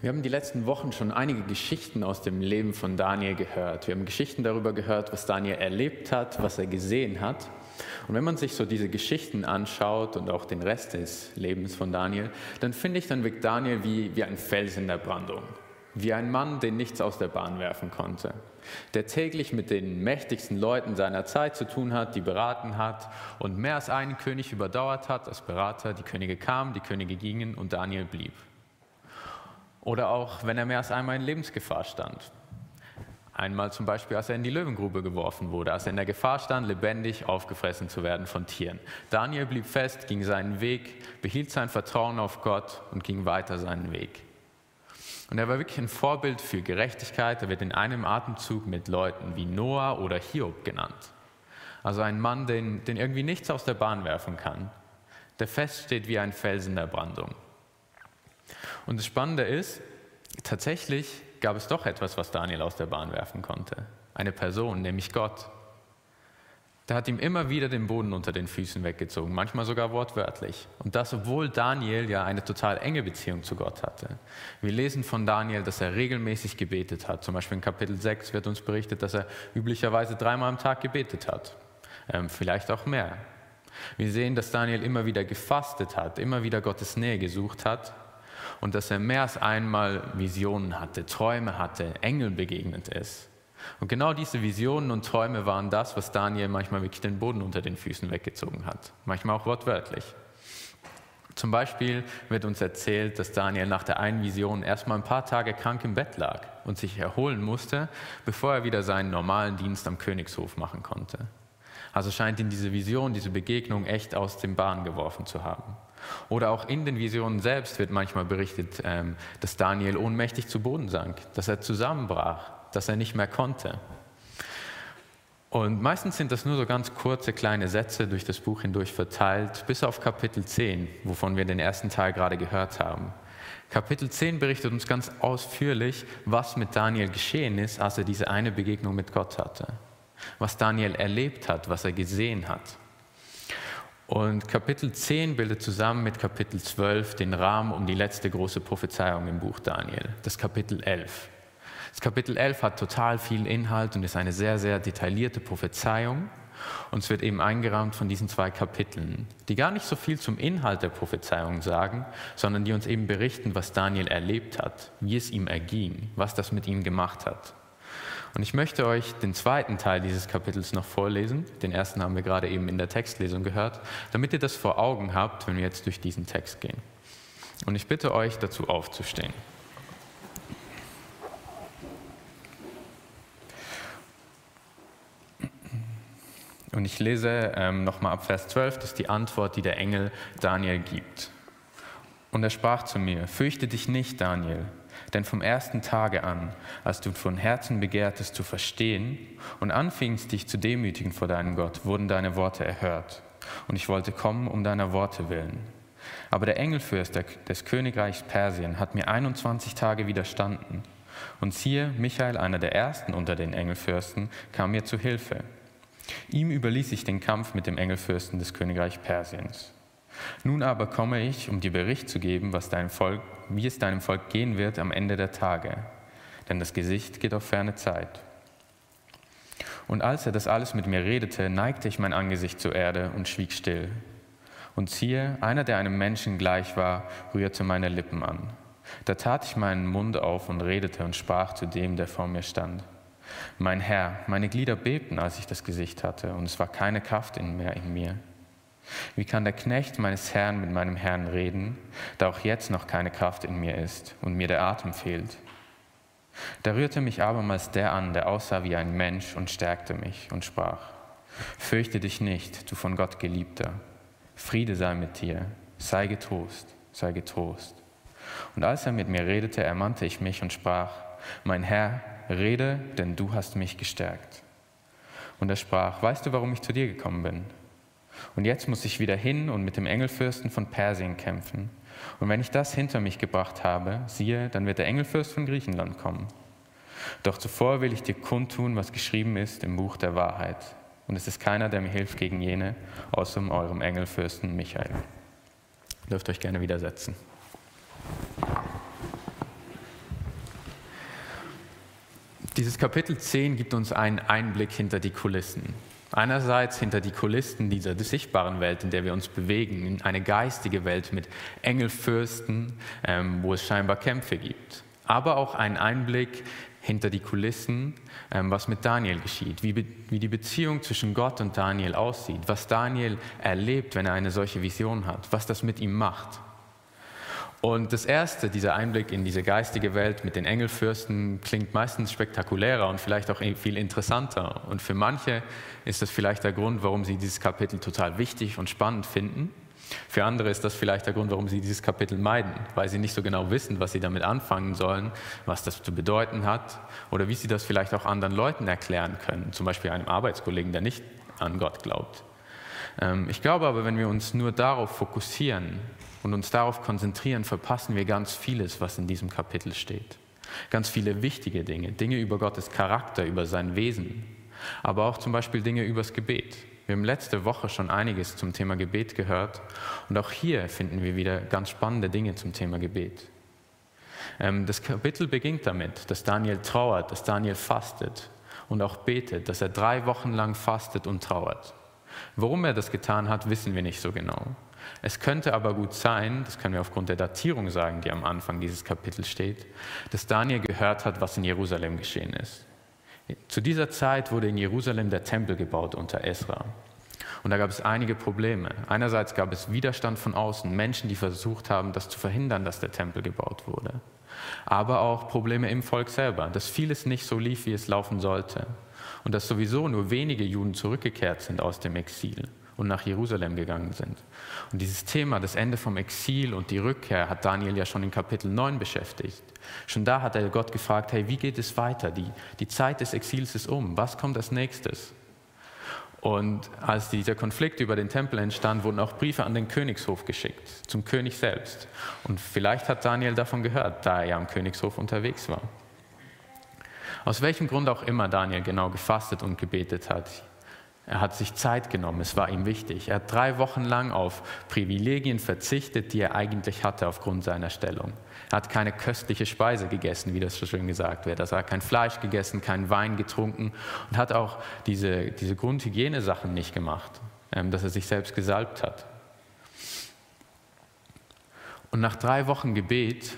Wir haben die letzten Wochen schon einige Geschichten aus dem Leben von Daniel gehört. Wir haben Geschichten darüber gehört, was Daniel erlebt hat, was er gesehen hat. Und wenn man sich so diese Geschichten anschaut und auch den Rest des Lebens von Daniel, dann finde ich, dann wirkt Daniel wie, wie ein Fels in der Brandung. Wie ein Mann, den nichts aus der Bahn werfen konnte. Der täglich mit den mächtigsten Leuten seiner Zeit zu tun hat, die beraten hat und mehr als einen König überdauert hat als Berater. Die Könige kamen, die Könige gingen und Daniel blieb. Oder auch, wenn er mehr als einmal in Lebensgefahr stand. Einmal zum Beispiel, als er in die Löwengrube geworfen wurde, als er in der Gefahr stand, lebendig aufgefressen zu werden von Tieren. Daniel blieb fest, ging seinen Weg, behielt sein Vertrauen auf Gott und ging weiter seinen Weg. Und er war wirklich ein Vorbild für Gerechtigkeit. Er wird in einem Atemzug mit Leuten wie Noah oder Hiob genannt. Also ein Mann, den, den irgendwie nichts aus der Bahn werfen kann, der feststeht wie ein Fels in der Brandung. Und das Spannende ist, tatsächlich gab es doch etwas, was Daniel aus der Bahn werfen konnte. Eine Person, nämlich Gott. Der hat ihm immer wieder den Boden unter den Füßen weggezogen, manchmal sogar wortwörtlich. Und das, obwohl Daniel ja eine total enge Beziehung zu Gott hatte. Wir lesen von Daniel, dass er regelmäßig gebetet hat. Zum Beispiel in Kapitel 6 wird uns berichtet, dass er üblicherweise dreimal am Tag gebetet hat. Ähm, vielleicht auch mehr. Wir sehen, dass Daniel immer wieder gefastet hat, immer wieder Gottes Nähe gesucht hat und dass er mehr als einmal Visionen hatte, Träume hatte, Engel begegnet ist. Und genau diese Visionen und Träume waren das, was Daniel manchmal wirklich den Boden unter den Füßen weggezogen hat, manchmal auch wortwörtlich. Zum Beispiel wird uns erzählt, dass Daniel nach der einen Vision erstmal ein paar Tage krank im Bett lag und sich erholen musste, bevor er wieder seinen normalen Dienst am Königshof machen konnte. Also scheint ihn diese Vision, diese Begegnung echt aus dem Bahn geworfen zu haben. Oder auch in den Visionen selbst wird manchmal berichtet, ähm, dass Daniel ohnmächtig zu Boden sank, dass er zusammenbrach, dass er nicht mehr konnte. Und meistens sind das nur so ganz kurze kleine Sätze durch das Buch hindurch verteilt, bis auf Kapitel 10, wovon wir den ersten Teil gerade gehört haben. Kapitel 10 berichtet uns ganz ausführlich, was mit Daniel geschehen ist, als er diese eine Begegnung mit Gott hatte. Was Daniel erlebt hat, was er gesehen hat. Und Kapitel 10 bildet zusammen mit Kapitel 12 den Rahmen um die letzte große Prophezeiung im Buch Daniel, das Kapitel 11. Das Kapitel 11 hat total viel Inhalt und ist eine sehr, sehr detaillierte Prophezeiung. Und es wird eben eingerahmt von diesen zwei Kapiteln, die gar nicht so viel zum Inhalt der Prophezeiung sagen, sondern die uns eben berichten, was Daniel erlebt hat, wie es ihm erging, was das mit ihm gemacht hat. Und ich möchte euch den zweiten Teil dieses Kapitels noch vorlesen. Den ersten haben wir gerade eben in der Textlesung gehört, damit ihr das vor Augen habt, wenn wir jetzt durch diesen Text gehen. Und ich bitte euch dazu aufzustehen. Und ich lese ähm, nochmal ab Vers 12, das ist die Antwort, die der Engel Daniel gibt. Und er sprach zu mir, fürchte dich nicht, Daniel, denn vom ersten Tage an, als du von Herzen begehrtest zu verstehen und anfingst dich zu demütigen vor deinem Gott, wurden deine Worte erhört. Und ich wollte kommen um deiner Worte willen. Aber der Engelfürst des Königreichs Persien hat mir 21 Tage widerstanden. Und siehe, Michael, einer der ersten unter den Engelfürsten, kam mir zu Hilfe. Ihm überließ ich den Kampf mit dem Engelfürsten des Königreichs Persiens. Nun aber komme ich, um dir Bericht zu geben, was dein Volk, wie es deinem Volk gehen wird am Ende der Tage. Denn das Gesicht geht auf ferne Zeit. Und als er das alles mit mir redete, neigte ich mein Angesicht zur Erde und schwieg still. Und siehe, einer, der einem Menschen gleich war, rührte meine Lippen an. Da tat ich meinen Mund auf und redete und sprach zu dem, der vor mir stand. Mein Herr, meine Glieder bebten, als ich das Gesicht hatte, und es war keine Kraft mehr in mir. Wie kann der Knecht meines Herrn mit meinem Herrn reden, da auch jetzt noch keine Kraft in mir ist und mir der Atem fehlt? Da rührte mich abermals der an, der aussah wie ein Mensch und stärkte mich und sprach, Fürchte dich nicht, du von Gott geliebter, Friede sei mit dir, sei getrost, sei getrost. Und als er mit mir redete, ermannte ich mich und sprach, Mein Herr, rede, denn du hast mich gestärkt. Und er sprach, Weißt du, warum ich zu dir gekommen bin? Und jetzt muss ich wieder hin und mit dem Engelfürsten von Persien kämpfen. Und wenn ich das hinter mich gebracht habe, siehe, dann wird der Engelfürst von Griechenland kommen. Doch zuvor will ich dir kundtun, was geschrieben ist im Buch der Wahrheit. Und es ist keiner, der mir hilft gegen jene, außer eurem Engelfürsten Michael. Ihr dürft euch gerne widersetzen. Dieses Kapitel 10 gibt uns einen Einblick hinter die Kulissen. Einerseits hinter die Kulissen dieser sichtbaren Welt, in der wir uns bewegen, in eine geistige Welt mit Engelfürsten, ähm, wo es scheinbar Kämpfe gibt. Aber auch einen Einblick hinter die Kulissen, ähm, was mit Daniel geschieht, wie, wie die Beziehung zwischen Gott und Daniel aussieht, was Daniel erlebt, wenn er eine solche Vision hat, was das mit ihm macht. Und das Erste, dieser Einblick in diese geistige Welt mit den Engelfürsten, klingt meistens spektakulärer und vielleicht auch viel interessanter. Und für manche ist das vielleicht der Grund, warum sie dieses Kapitel total wichtig und spannend finden. Für andere ist das vielleicht der Grund, warum sie dieses Kapitel meiden, weil sie nicht so genau wissen, was sie damit anfangen sollen, was das zu bedeuten hat oder wie sie das vielleicht auch anderen Leuten erklären können, zum Beispiel einem Arbeitskollegen, der nicht an Gott glaubt. Ähm, ich glaube aber, wenn wir uns nur darauf fokussieren, und uns darauf konzentrieren, verpassen wir ganz vieles, was in diesem Kapitel steht. Ganz viele wichtige Dinge, Dinge über Gottes Charakter, über sein Wesen, aber auch zum Beispiel Dinge übers Gebet. Wir haben letzte Woche schon einiges zum Thema Gebet gehört und auch hier finden wir wieder ganz spannende Dinge zum Thema Gebet. Ähm, das Kapitel beginnt damit, dass Daniel trauert, dass Daniel fastet und auch betet, dass er drei Wochen lang fastet und trauert. Warum er das getan hat, wissen wir nicht so genau. Es könnte aber gut sein, das können wir aufgrund der Datierung sagen, die am Anfang dieses Kapitels steht, dass Daniel gehört hat, was in Jerusalem geschehen ist. Zu dieser Zeit wurde in Jerusalem der Tempel gebaut unter Esra. Und da gab es einige Probleme. Einerseits gab es Widerstand von außen, Menschen, die versucht haben, das zu verhindern, dass der Tempel gebaut wurde. Aber auch Probleme im Volk selber, dass vieles nicht so lief, wie es laufen sollte. Und dass sowieso nur wenige Juden zurückgekehrt sind aus dem Exil und nach Jerusalem gegangen sind. Und dieses Thema, das Ende vom Exil und die Rückkehr, hat Daniel ja schon in Kapitel 9 beschäftigt. Schon da hat er Gott gefragt, hey, wie geht es weiter? Die, die Zeit des Exils ist um. Was kommt als nächstes? Und als dieser Konflikt über den Tempel entstand, wurden auch Briefe an den Königshof geschickt, zum König selbst. Und vielleicht hat Daniel davon gehört, da er ja am Königshof unterwegs war. Aus welchem Grund auch immer Daniel genau gefastet und gebetet hat, er hat sich Zeit genommen, es war ihm wichtig. Er hat drei Wochen lang auf Privilegien verzichtet, die er eigentlich hatte aufgrund seiner Stellung. Er hat keine köstliche Speise gegessen, wie das so schön gesagt wird. Er hat kein Fleisch gegessen, keinen Wein getrunken und hat auch diese, diese Grundhygienesachen nicht gemacht, ähm, dass er sich selbst gesalbt hat. Und nach drei Wochen Gebet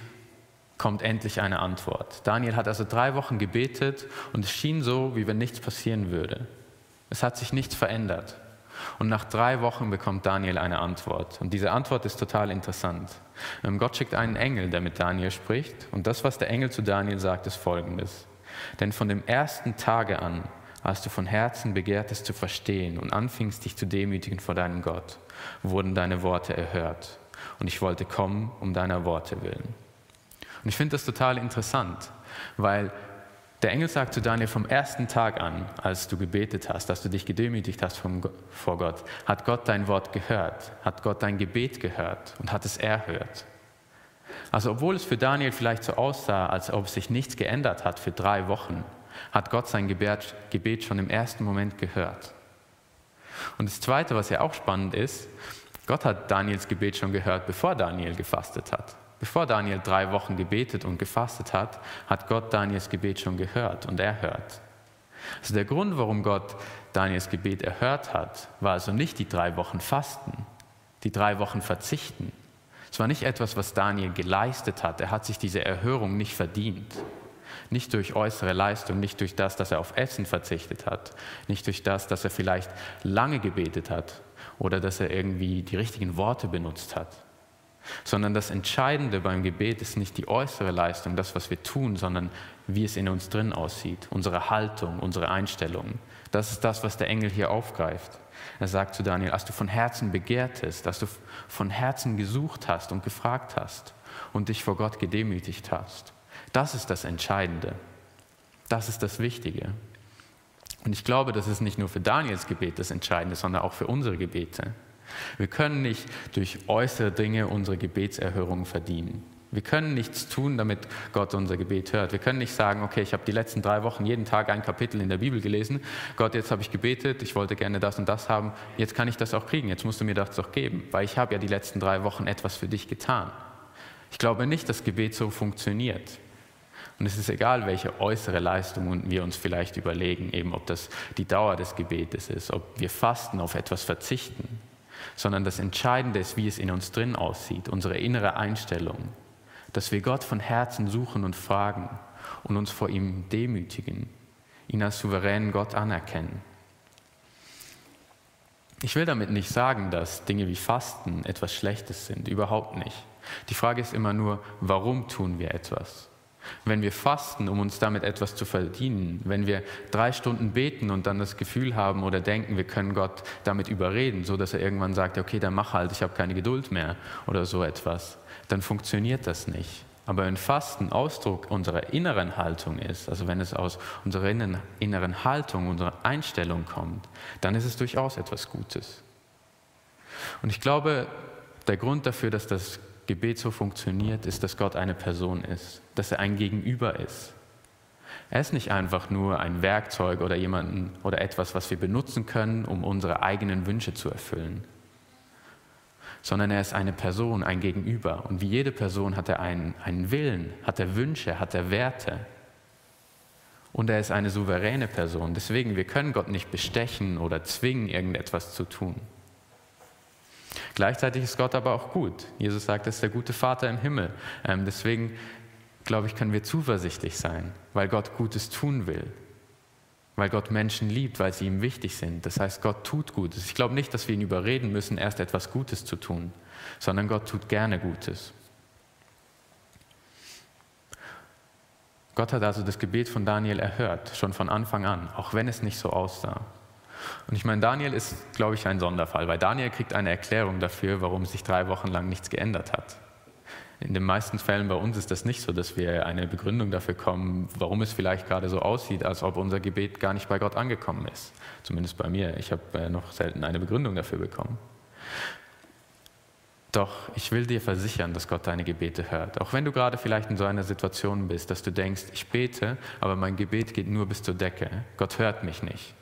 kommt endlich eine Antwort. Daniel hat also drei Wochen gebetet und es schien so, wie wenn nichts passieren würde. Es hat sich nichts verändert. Und nach drei Wochen bekommt Daniel eine Antwort. Und diese Antwort ist total interessant. Ähm, Gott schickt einen Engel, der mit Daniel spricht. Und das, was der Engel zu Daniel sagt, ist folgendes. Denn von dem ersten Tage an, als du von Herzen begehrtest zu verstehen und anfingst dich zu demütigen vor deinem Gott, wurden deine Worte erhört. Und ich wollte kommen um deiner Worte willen. Und ich finde das total interessant, weil der Engel sagt zu Daniel vom ersten Tag an, als du gebetet hast, dass du dich gedemütigt hast vor Gott, hat Gott dein Wort gehört, hat Gott dein Gebet gehört und hat es erhört. Also obwohl es für Daniel vielleicht so aussah, als ob sich nichts geändert hat für drei Wochen, hat Gott sein Gebet schon im ersten Moment gehört. Und das Zweite, was ja auch spannend ist, Gott hat Daniels Gebet schon gehört, bevor Daniel gefastet hat. Bevor Daniel drei Wochen gebetet und gefastet hat, hat Gott Daniels Gebet schon gehört und erhört. Also der Grund, warum Gott Daniels Gebet erhört hat, war also nicht die drei Wochen Fasten, die drei Wochen Verzichten. Es war nicht etwas, was Daniel geleistet hat. Er hat sich diese Erhörung nicht verdient. Nicht durch äußere Leistung, nicht durch das, dass er auf Essen verzichtet hat, nicht durch das, dass er vielleicht lange gebetet hat oder dass er irgendwie die richtigen Worte benutzt hat sondern das Entscheidende beim Gebet ist nicht die äußere Leistung, das, was wir tun, sondern wie es in uns drin aussieht, unsere Haltung, unsere Einstellung. Das ist das, was der Engel hier aufgreift. Er sagt zu Daniel, als du von Herzen begehrtest, dass du von Herzen gesucht hast und gefragt hast und dich vor Gott gedemütigt hast. Das ist das Entscheidende. Das ist das Wichtige. Und ich glaube, das ist nicht nur für Daniels Gebet das Entscheidende, sondern auch für unsere Gebete. Wir können nicht durch äußere Dinge unsere Gebetserhörung verdienen. Wir können nichts tun, damit Gott unser Gebet hört. Wir können nicht sagen, okay, ich habe die letzten drei Wochen jeden Tag ein Kapitel in der Bibel gelesen. Gott, jetzt habe ich gebetet, ich wollte gerne das und das haben. Jetzt kann ich das auch kriegen. Jetzt musst du mir das doch geben, weil ich habe ja die letzten drei Wochen etwas für dich getan. Ich glaube nicht, dass Gebet so funktioniert. Und es ist egal, welche äußere Leistung wir uns vielleicht überlegen, eben ob das die Dauer des Gebetes ist, ob wir fasten, auf etwas verzichten, sondern das Entscheidende ist, wie es in uns drin aussieht, unsere innere Einstellung, dass wir Gott von Herzen suchen und fragen und uns vor ihm demütigen, ihn als souveränen Gott anerkennen. Ich will damit nicht sagen, dass Dinge wie Fasten etwas Schlechtes sind, überhaupt nicht. Die Frage ist immer nur, warum tun wir etwas? Wenn wir fasten, um uns damit etwas zu verdienen, wenn wir drei Stunden beten und dann das Gefühl haben oder denken, wir können Gott damit überreden, so dass er irgendwann sagt, okay, dann mach halt, ich habe keine Geduld mehr oder so etwas, dann funktioniert das nicht. Aber wenn Fasten Ausdruck unserer inneren Haltung ist, also wenn es aus unserer inneren Haltung, unserer Einstellung kommt, dann ist es durchaus etwas Gutes. Und ich glaube, der Grund dafür, dass das Gebet so funktioniert, ist, dass Gott eine Person ist, dass er ein Gegenüber ist. Er ist nicht einfach nur ein Werkzeug oder jemanden oder etwas, was wir benutzen können, um unsere eigenen Wünsche zu erfüllen sondern er ist eine Person, ein Gegenüber. Und wie jede Person hat er einen, einen Willen, hat er Wünsche, hat er Werte. Und er ist eine souveräne Person. Deswegen, wir können Gott nicht bestechen oder zwingen, irgendetwas zu tun. Gleichzeitig ist Gott aber auch gut. Jesus sagt, er ist der gute Vater im Himmel. Ähm, deswegen, glaube ich, können wir zuversichtlich sein, weil Gott Gutes tun will weil Gott Menschen liebt, weil sie ihm wichtig sind. Das heißt, Gott tut Gutes. Ich glaube nicht, dass wir ihn überreden müssen, erst etwas Gutes zu tun, sondern Gott tut gerne Gutes. Gott hat also das Gebet von Daniel erhört, schon von Anfang an, auch wenn es nicht so aussah. Und ich meine, Daniel ist, glaube ich, ein Sonderfall, weil Daniel kriegt eine Erklärung dafür, warum sich drei Wochen lang nichts geändert hat. In den meisten Fällen bei uns ist das nicht so, dass wir eine Begründung dafür kommen, warum es vielleicht gerade so aussieht, als ob unser Gebet gar nicht bei Gott angekommen ist. Zumindest bei mir. Ich habe äh, noch selten eine Begründung dafür bekommen. Doch ich will dir versichern, dass Gott deine Gebete hört. Auch wenn du gerade vielleicht in so einer Situation bist, dass du denkst, ich bete, aber mein Gebet geht nur bis zur Decke. Gott hört mich nicht.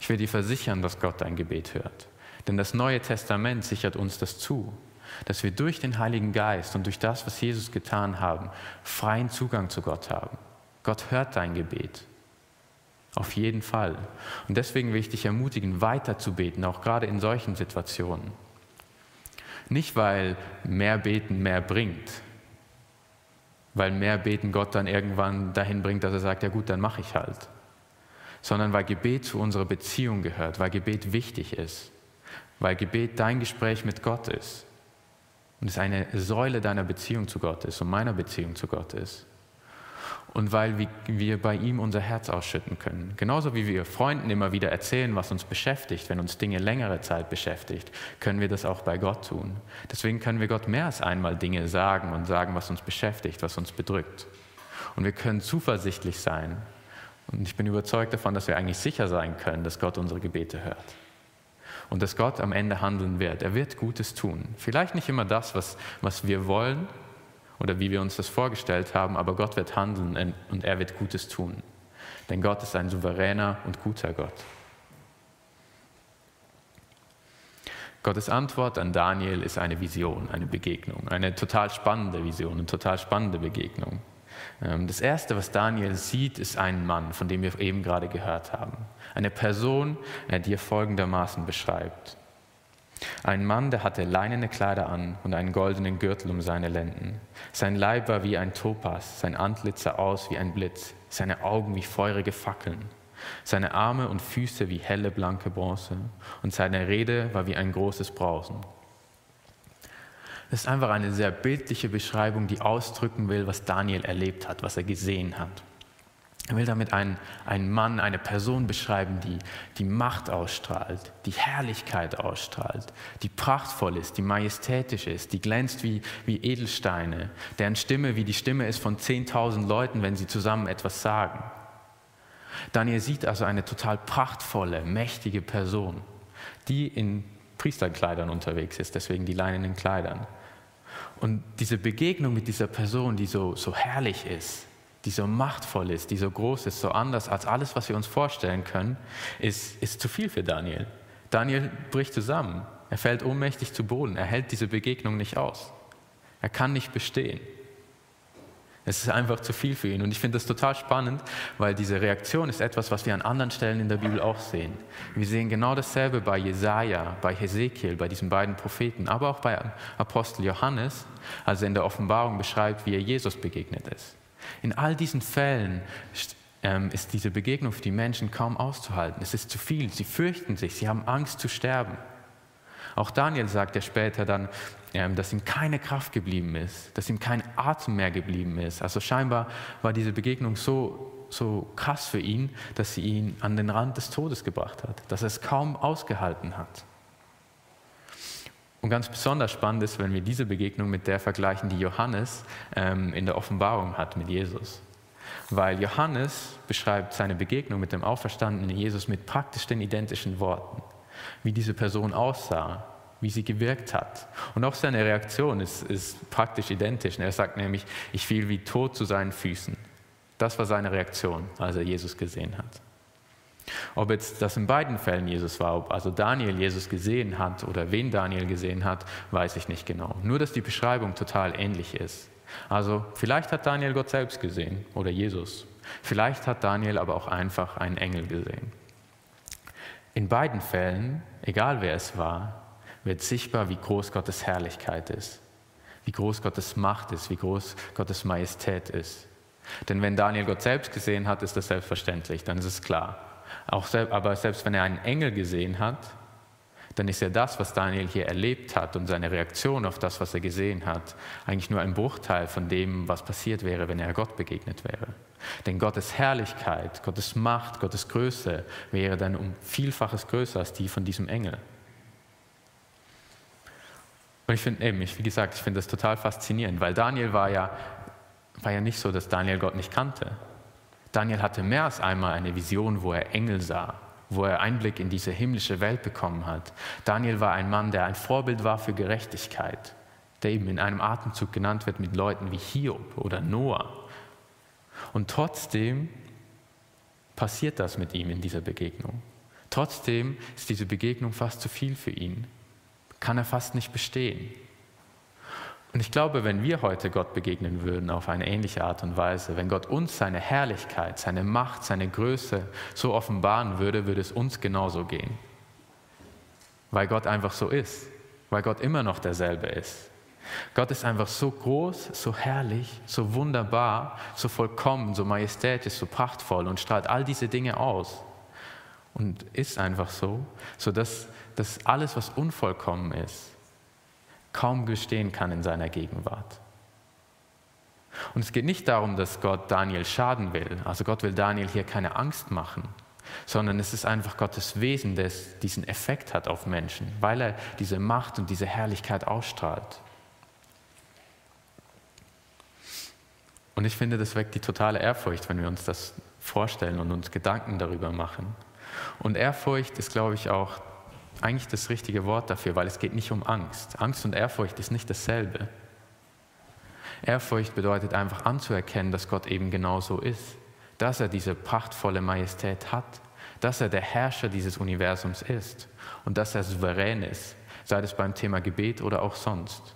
Ich will dir versichern, dass Gott dein Gebet hört. Denn das Neue Testament sichert uns das zu dass wir durch den Heiligen Geist und durch das, was Jesus getan haben, freien Zugang zu Gott haben. Gott hört dein Gebet. Auf jeden Fall. Und deswegen will ich dich ermutigen, weiter zu beten, auch gerade in solchen Situationen. Nicht, weil mehr Beten mehr bringt, weil mehr Beten Gott dann irgendwann dahin bringt, dass er sagt, ja gut, dann mache ich halt, sondern weil Gebet zu unserer Beziehung gehört, weil Gebet wichtig ist, weil Gebet dein Gespräch mit Gott ist und es eine Säule deiner Beziehung zu Gott ist und meiner Beziehung zu Gott ist. Und weil wir bei ihm unser Herz ausschütten können. Genauso wie wir Freunden immer wieder erzählen, was uns beschäftigt, wenn uns Dinge längere Zeit beschäftigt, können wir das auch bei Gott tun. Deswegen können wir Gott mehr als einmal Dinge sagen und sagen, was uns beschäftigt, was uns bedrückt. Und wir können zuversichtlich sein. Und ich bin überzeugt davon, dass wir eigentlich sicher sein können, dass Gott unsere Gebete hört und dass Gott am Ende handeln wird. Er wird Gutes tun. Vielleicht nicht immer das, was, was wir wollen oder wie wir uns das vorgestellt haben, aber Gott wird handeln und er wird Gutes tun. Denn Gott ist ein souveräner und guter Gott. Gottes Antwort an Daniel ist eine Vision, eine Begegnung, eine total spannende Vision, eine total spannende Begegnung. Ähm, das Erste, was Daniel sieht, ist ein Mann, von dem wir eben gerade gehört haben. Eine Person, äh, die er folgendermaßen beschreibt. Ein Mann, der hatte leinene Kleider an und einen goldenen Gürtel um seine Lenden. Sein Leib war wie ein Topas, sein Antlitz sah aus wie ein Blitz, seine Augen wie feurige Fackeln, seine Arme und Füße wie helle blanke Bronze und seine Rede war wie ein großes Brausen. Das ist einfach eine sehr bildliche Beschreibung, die ausdrücken will, was Daniel erlebt hat, was er gesehen hat. Er will damit einen, einen Mann, eine Person beschreiben, die die Macht ausstrahlt, die Herrlichkeit ausstrahlt, die prachtvoll ist, die majestätisch ist, die glänzt wie, wie Edelsteine, deren Stimme wie die Stimme ist von 10.000 Leuten, wenn sie zusammen etwas sagen. Daniel sieht also eine total prachtvolle, mächtige Person, die in Priesterkleidern unterwegs ist, deswegen die leinenen Kleidern. Und diese Begegnung mit dieser Person, die so, so herrlich ist, die so machtvoll ist, die so groß ist, so anders als alles, was wir uns vorstellen können, ist, ist zu viel für Daniel. Daniel bricht zusammen. Er fällt ohnmächtig zu Boden. Er hält diese Begegnung nicht aus. Er kann nicht bestehen. Es ist einfach zu viel für ihn. Und ich finde das total spannend, weil diese Reaktion ist etwas, was wir an anderen Stellen in der Bibel auch sehen. Wir sehen genau dasselbe bei Jesaja, bei Hesekiel, bei diesen beiden Propheten, aber auch bei Apostel Johannes, als er in der Offenbarung beschreibt, wie er Jesus begegnet ist. In all diesen Fällen ähm, ist diese Begegnung für die Menschen kaum auszuhalten. Es ist zu viel. Sie fürchten sich. Sie haben Angst zu sterben. Auch Daniel sagt ja später dann, dass ihm keine Kraft geblieben ist, dass ihm kein Atem mehr geblieben ist. Also scheinbar war diese Begegnung so, so krass für ihn, dass sie ihn an den Rand des Todes gebracht hat, dass er es kaum ausgehalten hat. Und ganz besonders spannend ist, wenn wir diese Begegnung mit der vergleichen, die Johannes ähm, in der Offenbarung hat mit Jesus. Weil Johannes beschreibt seine Begegnung mit dem auferstandenen Jesus mit praktisch den identischen Worten wie diese Person aussah, wie sie gewirkt hat. Und auch seine Reaktion ist, ist praktisch identisch. Er sagt nämlich, ich fiel wie tot zu seinen Füßen. Das war seine Reaktion, als er Jesus gesehen hat. Ob jetzt das in beiden Fällen Jesus war, ob also Daniel Jesus gesehen hat oder wen Daniel gesehen hat, weiß ich nicht genau. Nur, dass die Beschreibung total ähnlich ist. Also vielleicht hat Daniel Gott selbst gesehen oder Jesus. Vielleicht hat Daniel aber auch einfach einen Engel gesehen. In beiden Fällen, egal wer es war, wird sichtbar, wie groß Gottes Herrlichkeit ist, wie groß Gottes Macht ist, wie groß Gottes Majestät ist. Denn wenn Daniel Gott selbst gesehen hat, ist das selbstverständlich, dann ist es klar. Auch aber selbst wenn er einen Engel gesehen hat, dann ist ja das, was Daniel hier erlebt hat und seine Reaktion auf das, was er gesehen hat, eigentlich nur ein Bruchteil von dem, was passiert wäre, wenn er Gott begegnet wäre. Denn Gottes Herrlichkeit, Gottes Macht, Gottes Größe wäre dann um Vielfaches größer als die von diesem Engel. Und ich finde eben, wie gesagt, ich finde das total faszinierend, weil Daniel war ja, war ja nicht so, dass Daniel Gott nicht kannte. Daniel hatte mehr als einmal eine Vision, wo er Engel sah, wo er Einblick in diese himmlische Welt bekommen hat. Daniel war ein Mann, der ein Vorbild war für Gerechtigkeit, der eben in einem Atemzug genannt wird mit Leuten wie Hiob oder Noah. Und trotzdem passiert das mit ihm in dieser Begegnung. Trotzdem ist diese Begegnung fast zu viel für ihn. Kann er fast nicht bestehen. Und ich glaube, wenn wir heute Gott begegnen würden auf eine ähnliche Art und Weise, wenn Gott uns seine Herrlichkeit, seine Macht, seine Größe so offenbaren würde, würde es uns genauso gehen. Weil Gott einfach so ist, weil Gott immer noch derselbe ist. Gott ist einfach so groß, so herrlich, so wunderbar, so vollkommen, so majestätisch, so prachtvoll und strahlt all diese Dinge aus. Und ist einfach so, sodass dass alles, was unvollkommen ist, kaum bestehen kann in seiner Gegenwart. Und es geht nicht darum, dass Gott Daniel schaden will. Also Gott will Daniel hier keine Angst machen, sondern es ist einfach Gottes Wesen, das diesen Effekt hat auf Menschen, weil er diese Macht und diese Herrlichkeit ausstrahlt. Und ich finde, das weckt die totale Ehrfurcht, wenn wir uns das vorstellen und uns Gedanken darüber machen. Und Ehrfurcht ist, glaube ich, auch eigentlich das richtige Wort dafür, weil es geht nicht um Angst. Angst und Ehrfurcht ist nicht dasselbe. Ehrfurcht bedeutet einfach anzuerkennen, dass Gott eben genau so ist, dass er diese prachtvolle Majestät hat, dass er der Herrscher dieses Universums ist und dass er souverän ist, sei es beim Thema Gebet oder auch sonst.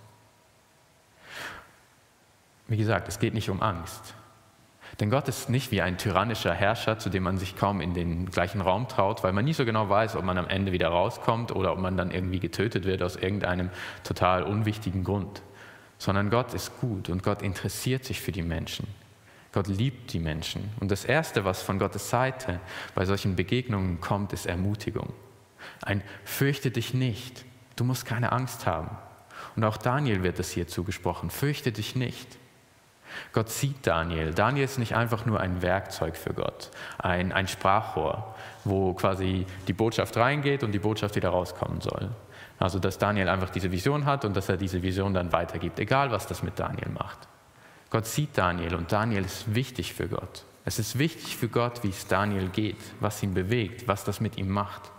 Wie gesagt, es geht nicht um Angst. Denn Gott ist nicht wie ein tyrannischer Herrscher, zu dem man sich kaum in den gleichen Raum traut, weil man nie so genau weiß, ob man am Ende wieder rauskommt oder ob man dann irgendwie getötet wird aus irgendeinem total unwichtigen Grund. Sondern Gott ist gut und Gott interessiert sich für die Menschen. Gott liebt die Menschen. Und das Erste, was von Gottes Seite bei solchen Begegnungen kommt, ist Ermutigung. Ein Fürchte dich nicht, du musst keine Angst haben. Und auch Daniel wird es hier zugesprochen, fürchte dich nicht. Gott sieht Daniel. Daniel ist nicht einfach nur ein Werkzeug für Gott, ein, ein Sprachrohr, wo quasi die Botschaft reingeht und die Botschaft wieder rauskommen soll. Also dass Daniel einfach diese Vision hat und dass er diese Vision dann weitergibt, egal was das mit Daniel macht. Gott sieht Daniel und Daniel ist wichtig für Gott. Es ist wichtig für Gott, wie es Daniel geht, was ihn bewegt, was das mit ihm macht.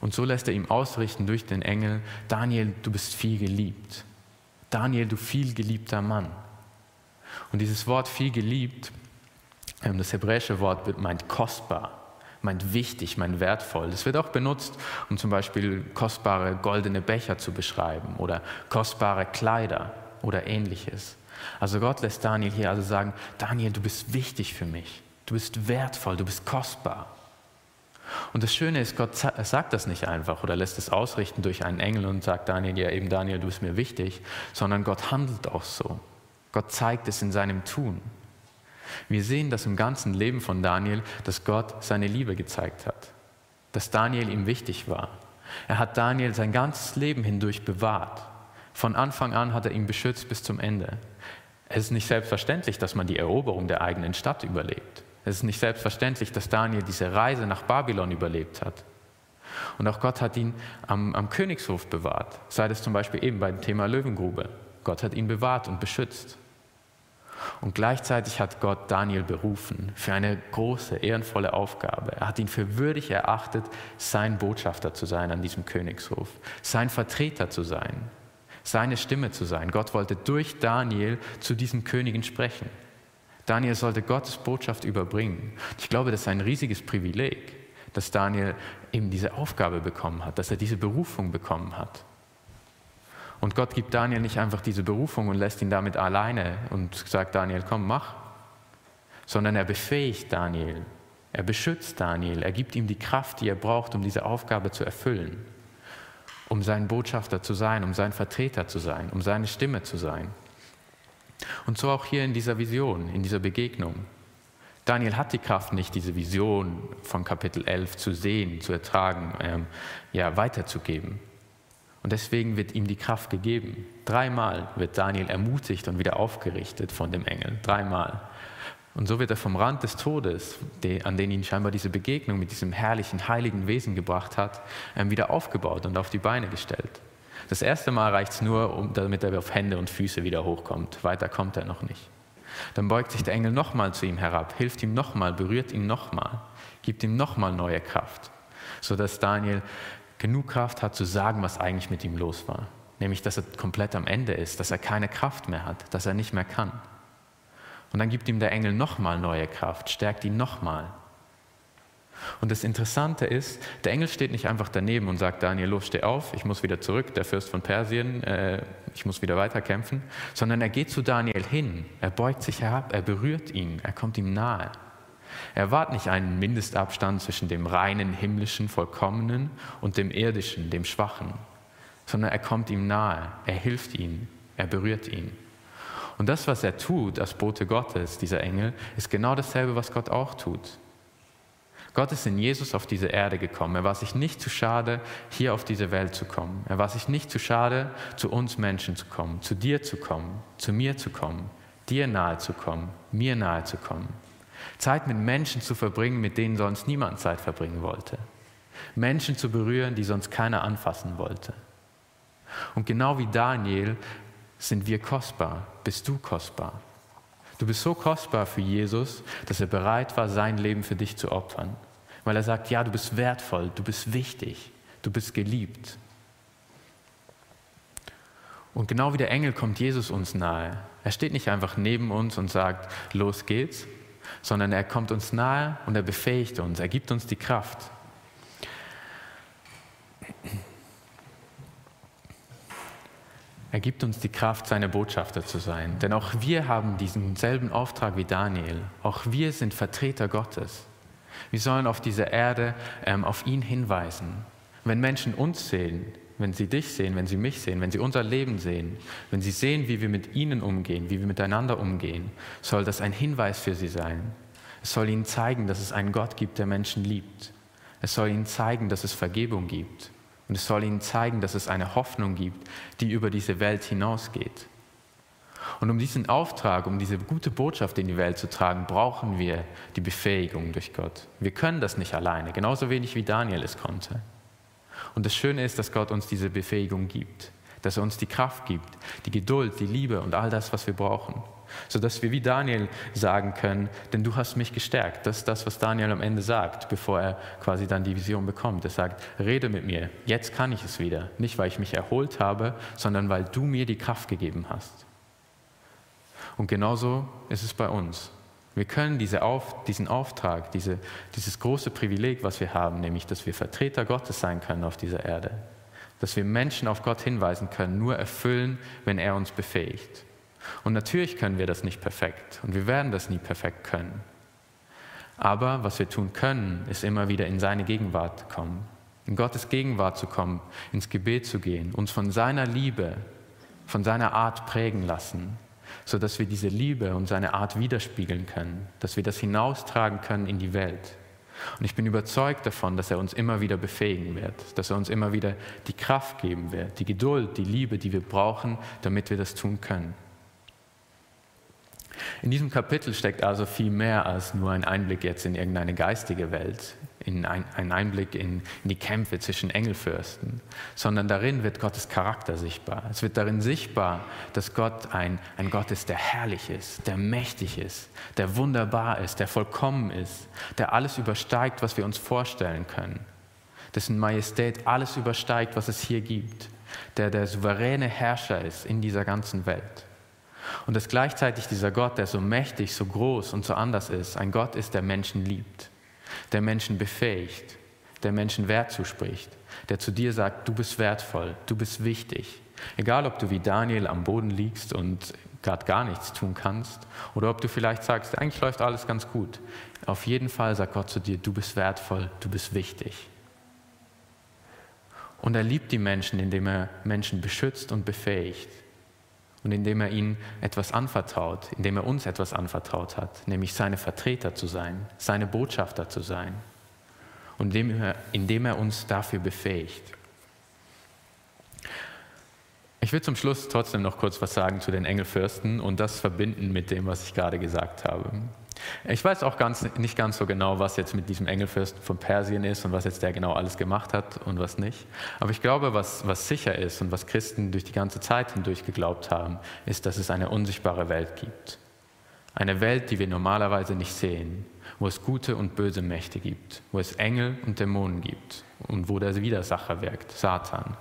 Und so lässt er ihm ausrichten durch den Engel, Daniel, du bist viel geliebt. Daniel, du viel geliebter Mann. Und dieses Wort viel geliebt, ähm, das hebräische Wort meint kostbar, meint wichtig, meint wertvoll. Das wird auch benutzt, um zum Beispiel kostbare goldene Becher zu beschreiben oder kostbare Kleider. oder ähnliches. Also Gott lässt Daniel hier also sagen, Daniel, du bist wichtig für mich, du bist wertvoll, du bist kostbar. Und das Schöne ist, Gott sagt das nicht einfach oder lässt es ausrichten durch einen Engel und sagt Daniel, ja eben Daniel, du bist mir wichtig, sondern Gott handelt auch so. Gott zeigt es in seinem Tun. Wir sehen das im ganzen Leben von Daniel, dass Gott seine Liebe gezeigt hat, dass Daniel ihm wichtig war. Er hat Daniel sein ganzes Leben hindurch bewahrt. Von Anfang an hat er ihn beschützt bis zum Ende. Es ist nicht selbstverständlich, dass man die Eroberung der eigenen Stadt überlebt. Es ist nicht selbstverständlich, dass Daniel diese Reise nach Babylon überlebt hat. Und auch Gott hat ihn am, am Königshof bewahrt, sei es zum Beispiel eben beim Thema Löwengrube. Gott hat ihn bewahrt und beschützt. Und gleichzeitig hat Gott Daniel berufen für eine große, ehrenvolle Aufgabe. Er hat ihn für würdig erachtet, sein Botschafter zu sein an diesem Königshof, sein Vertreter zu sein, seine Stimme zu sein. Gott wollte durch Daniel zu diesen Königen sprechen. Daniel sollte Gottes Botschaft überbringen. Ich glaube, das ist ein riesiges Privileg, dass Daniel eben diese Aufgabe bekommen hat, dass er diese Berufung bekommen hat. Und Gott gibt Daniel nicht einfach diese Berufung und lässt ihn damit alleine und sagt Daniel, komm, mach, sondern er befähigt Daniel, er beschützt Daniel, er gibt ihm die Kraft, die er braucht, um diese Aufgabe zu erfüllen, um sein Botschafter zu sein, um sein Vertreter zu sein, um seine Stimme zu sein. Und so auch hier in dieser Vision, in dieser Begegnung. Daniel hat die Kraft nicht, diese Vision von Kapitel 11 zu sehen, zu ertragen, ähm, ja, weiterzugeben. Und deswegen wird ihm die Kraft gegeben. Dreimal wird Daniel ermutigt und wieder aufgerichtet von dem Engel. Dreimal. Und so wird er vom Rand des Todes, an den ihn scheinbar diese Begegnung mit diesem herrlichen, heiligen Wesen gebracht hat, ähm, wieder aufgebaut und auf die Beine gestellt. Das erste Mal reicht es nur, damit er auf Hände und Füße wieder hochkommt. Weiter kommt er noch nicht. Dann beugt sich der Engel nochmal zu ihm herab, hilft ihm nochmal, berührt ihn nochmal, gibt ihm nochmal neue Kraft, sodass Daniel genug Kraft hat zu sagen, was eigentlich mit ihm los war. Nämlich, dass er komplett am Ende ist, dass er keine Kraft mehr hat, dass er nicht mehr kann. Und dann gibt ihm der Engel nochmal neue Kraft, stärkt ihn nochmal. Und das Interessante ist, der Engel steht nicht einfach daneben und sagt, Daniel, los, steh auf, ich muss wieder zurück, der Fürst von Persien, äh, ich muss wieder weiterkämpfen, sondern er geht zu Daniel hin, er beugt sich herab, er berührt ihn, er kommt ihm nahe. Er wahrt nicht einen Mindestabstand zwischen dem reinen, himmlischen, vollkommenen und dem irdischen, dem schwachen, sondern er kommt ihm nahe, er hilft ihm, er berührt ihn. Und das, was er tut als Bote Gottes, dieser Engel, ist genau dasselbe, was Gott auch tut. Gott ist in Jesus auf diese Erde gekommen. Er war sich nicht zu schade, hier auf diese Welt zu kommen. Er war sich nicht zu schade, zu uns Menschen zu kommen, zu dir zu kommen, zu mir zu kommen, dir nahe zu kommen, mir nahe zu kommen. Zeit mit Menschen zu verbringen, mit denen sonst niemand Zeit verbringen wollte. Menschen zu berühren, die sonst keiner anfassen wollte. Und genau wie Daniel sind wir kostbar, bist du kostbar. Du bist so kostbar für Jesus, dass er bereit war, sein Leben für dich zu opfern. Weil er sagt, ja, du bist wertvoll, du bist wichtig, du bist geliebt. Und genau wie der Engel kommt Jesus uns nahe. Er steht nicht einfach neben uns und sagt, los geht's, sondern er kommt uns nahe und er befähigt uns, er gibt uns die Kraft. Er gibt uns die Kraft, seine Botschafter zu sein. Denn auch wir haben diesen selben Auftrag wie Daniel. Auch wir sind Vertreter Gottes. Wir sollen auf dieser Erde ähm, auf ihn hinweisen. Wenn Menschen uns sehen, wenn sie dich sehen, wenn sie mich sehen, wenn sie unser Leben sehen, wenn sie sehen, wie wir mit ihnen umgehen, wie wir miteinander umgehen, soll das ein Hinweis für sie sein. Es soll ihnen zeigen, dass es einen Gott gibt, der Menschen liebt. Es soll ihnen zeigen, dass es Vergebung gibt. Und es soll ihnen zeigen, dass es eine Hoffnung gibt, die über diese Welt hinausgeht. Und um diesen Auftrag, um diese gute Botschaft in die Welt zu tragen, brauchen wir die Befähigung durch Gott. Wir können das nicht alleine, genauso wenig wie Daniel es konnte. Und das Schöne ist, dass Gott uns diese Befähigung gibt, dass er uns die Kraft gibt, die Geduld, die Liebe und all das, was wir brauchen, sodass wir wie Daniel sagen können, denn du hast mich gestärkt. Das ist das, was Daniel am Ende sagt, bevor er quasi dann die Vision bekommt. Er sagt, rede mit mir, jetzt kann ich es wieder. Nicht, weil ich mich erholt habe, sondern weil du mir die Kraft gegeben hast. Und genauso ist es bei uns. Wir können diese Auf, diesen Auftrag, diese, dieses große Privileg, was wir haben, nämlich dass wir Vertreter Gottes sein können auf dieser Erde, dass wir Menschen auf Gott hinweisen können, nur erfüllen, wenn er uns befähigt. Und natürlich können wir das nicht perfekt und wir werden das nie perfekt können. Aber was wir tun können, ist immer wieder in seine Gegenwart kommen, in Gottes Gegenwart zu kommen, ins Gebet zu gehen, uns von seiner Liebe, von seiner Art prägen lassen, sodass wir diese Liebe und seine Art widerspiegeln können, dass wir das hinaustragen können in die Welt. Und ich bin überzeugt davon, dass er uns immer wieder befähigen wird, dass er uns immer wieder die Kraft geben wird, die Geduld, die Liebe, die wir brauchen, damit wir das tun können. In diesem Kapitel steckt also viel mehr als nur ein Einblick jetzt in irgendeine geistige Welt, in ein, ein Einblick in, in die Kämpfe zwischen Engelfürsten, sondern darin wird Gottes Charakter sichtbar. Es wird darin sichtbar, dass Gott ein, ein Gott ist, der herrlich ist, der mächtig ist, der wunderbar ist, der vollkommen ist, der alles übersteigt, was wir uns vorstellen können, dessen Majestät alles übersteigt, was es hier gibt, der der souveräne Herrscher ist in dieser ganzen Welt. Und dass gleichzeitig dieser Gott, der so mächtig, so groß und so anders ist, ein Gott ist, der Menschen liebt, der Menschen befähigt, der Menschen Wert zuspricht, der zu dir sagt, du bist wertvoll, du bist wichtig. Egal, ob du wie Daniel am Boden liegst und gerade gar nichts tun kannst oder ob du vielleicht sagst, eigentlich läuft alles ganz gut. Auf jeden Fall sagt Gott zu dir, du bist wertvoll, du bist wichtig. Und er liebt die Menschen, indem er Menschen beschützt und befähigt und indem er ihnen etwas anvertraut, indem er uns etwas anvertraut hat, nämlich seine Vertreter zu sein, seine Botschafter zu sein und indem er, indem er uns dafür befähigt. Ich will zum Schluss trotzdem noch kurz was sagen zu den Engelfürsten und das verbinden mit dem, was ich gerade gesagt habe. Ich weiß auch ganz, nicht ganz so genau, was jetzt mit diesem Engelfürsten von Persien ist und was jetzt der genau alles gemacht hat und was nicht. Aber ich glaube, was, was sicher ist und was Christen durch die ganze Zeit hindurch geglaubt haben, ist, dass es eine unsichtbare Welt gibt. Eine Welt, die wir normalerweise nicht sehen, wo es gute und böse Mächte gibt, wo es Engel und Dämonen gibt und wo der Widersacher wirkt, Satan.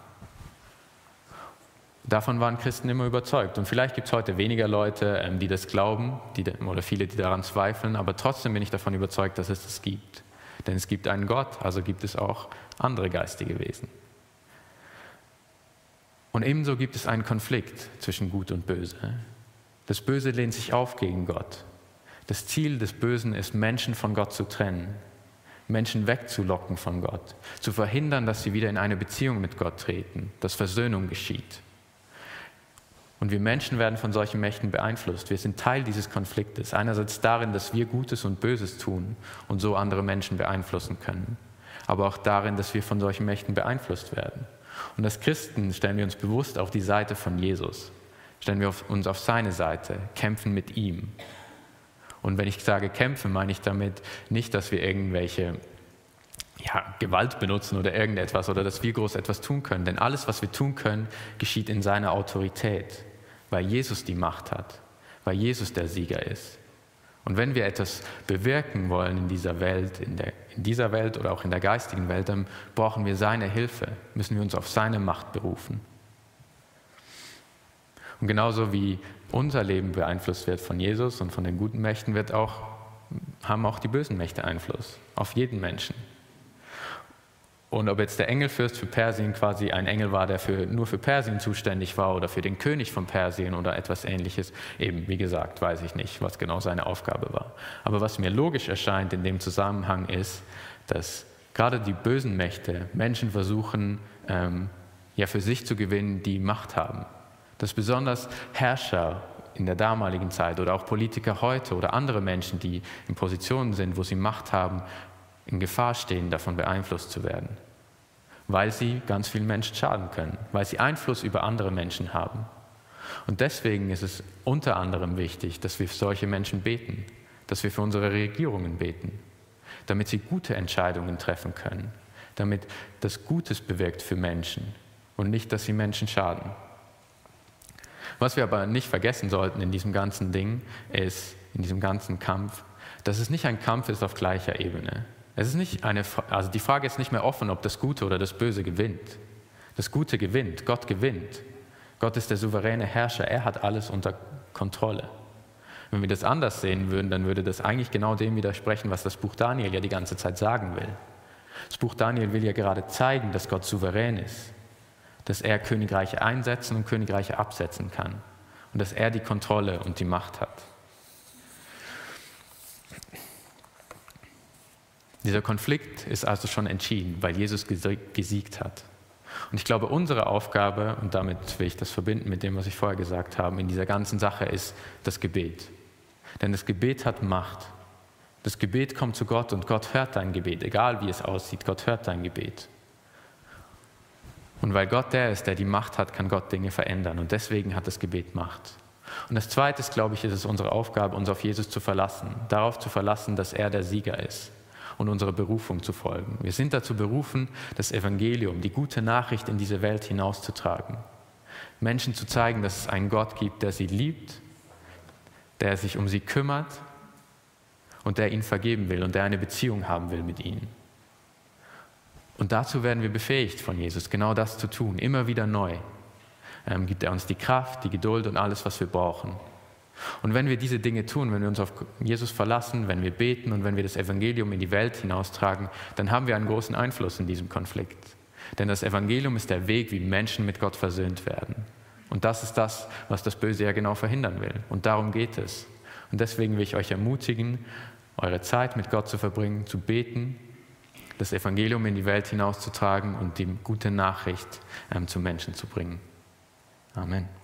Davon waren Christen immer überzeugt. Und vielleicht gibt es heute weniger Leute, ähm, die das glauben, die, oder viele, die daran zweifeln, aber trotzdem bin ich davon überzeugt, dass es das gibt. Denn es gibt einen Gott, also gibt es auch andere geistige Wesen. Und ebenso gibt es einen Konflikt zwischen Gut und Böse. Das Böse lehnt sich auf gegen Gott. Das Ziel des Bösen ist, Menschen von Gott zu trennen, Menschen wegzulocken von Gott, zu verhindern, dass sie wieder in eine Beziehung mit Gott treten, dass Versöhnung geschieht. Und wir Menschen werden von solchen Mächten beeinflusst. Wir sind Teil dieses Konfliktes. Einerseits darin, dass wir Gutes und Böses tun und so andere Menschen beeinflussen können. Aber auch darin, dass wir von solchen Mächten beeinflusst werden. Und als Christen stellen wir uns bewusst auf die Seite von Jesus. Stellen wir uns auf seine Seite, kämpfen mit ihm. Und wenn ich sage kämpfen, meine ich damit nicht, dass wir irgendwelche ja, Gewalt benutzen oder irgendetwas oder dass wir groß etwas tun können. Denn alles, was wir tun können, geschieht in seiner Autorität weil Jesus die Macht hat, weil Jesus der Sieger ist. Und wenn wir etwas bewirken wollen in dieser Welt, in, der, in dieser Welt oder auch in der geistigen Welt, dann brauchen wir seine Hilfe, müssen wir uns auf seine Macht berufen. Und genauso wie unser Leben beeinflusst wird von Jesus und von den guten Mächten, wird auch, haben auch die bösen Mächte Einfluss auf jeden Menschen. Und ob jetzt der Engelfürst für Persien quasi ein Engel war, der für, nur für Persien zuständig war oder für den König von Persien oder etwas ähnliches, eben wie gesagt, weiß ich nicht, was genau seine Aufgabe war. Aber was mir logisch erscheint in dem Zusammenhang ist, dass gerade die bösen Mächte Menschen versuchen, ähm, ja für sich zu gewinnen, die Macht haben. Dass besonders Herrscher in der damaligen Zeit oder auch Politiker heute oder andere Menschen, die in Positionen sind, wo sie Macht haben, in Gefahr stehen, davon beeinflusst zu werden, weil sie ganz vielen Menschen schaden können, weil sie Einfluss über andere Menschen haben. Und deswegen ist es unter anderem wichtig, dass wir für solche Menschen beten, dass wir für unsere Regierungen beten, damit sie gute Entscheidungen treffen können, damit das Gutes bewirkt für Menschen und nicht, dass sie Menschen schaden. Was wir aber nicht vergessen sollten in diesem ganzen Ding ist, in diesem ganzen Kampf, dass es nicht ein Kampf ist auf gleicher Ebene. Es ist nicht eine, also die Frage ist nicht mehr offen, ob das Gute oder das Böse gewinnt. Das Gute gewinnt, Gott gewinnt. Gott ist der souveräne Herrscher, er hat alles unter Kontrolle. Wenn wir das anders sehen würden, dann würde das eigentlich genau dem widersprechen, was das Buch Daniel ja die ganze Zeit sagen will. Das Buch Daniel will ja gerade zeigen, dass Gott souverän ist, dass er Königreiche einsetzen und Königreiche absetzen kann und dass er die Kontrolle und die Macht hat. Dieser Konflikt ist also schon entschieden, weil Jesus gesiegt hat. Und ich glaube, unsere Aufgabe, und damit will ich das verbinden mit dem, was ich vorher gesagt habe, in dieser ganzen Sache ist das Gebet. Denn das Gebet hat Macht. Das Gebet kommt zu Gott und Gott hört dein Gebet, egal wie es aussieht, Gott hört dein Gebet. Und weil Gott der ist, der die Macht hat, kann Gott Dinge verändern. Und deswegen hat das Gebet Macht. Und das Zweite glaube ich, ist es unsere Aufgabe, uns auf Jesus zu verlassen. Darauf zu verlassen, dass er der Sieger ist und unserer Berufung zu folgen. Wir sind dazu berufen, das Evangelium, die gute Nachricht in diese Welt hinauszutragen. Menschen zu zeigen, dass es einen Gott gibt, der sie liebt, der sich um sie kümmert und der ihnen vergeben will und der eine Beziehung haben will mit ihnen. Und dazu werden wir befähigt von Jesus, genau das zu tun, immer wieder neu. Ähm, gibt er uns die Kraft, die Geduld und alles, was wir brauchen. Und wenn wir diese Dinge tun, wenn wir uns auf Jesus verlassen, wenn wir beten und wenn wir das Evangelium in die Welt hinaustragen, dann haben wir einen großen Einfluss in diesem Konflikt. Denn das Evangelium ist der Weg, wie Menschen mit Gott versöhnt werden. Und das ist das, was das Böse ja genau verhindern will. Und darum geht es. Und deswegen will ich euch ermutigen, eure Zeit mit Gott zu verbringen, zu beten, das Evangelium in die Welt hinauszutragen und die gute Nachricht ähm, zu Menschen zu bringen. Amen.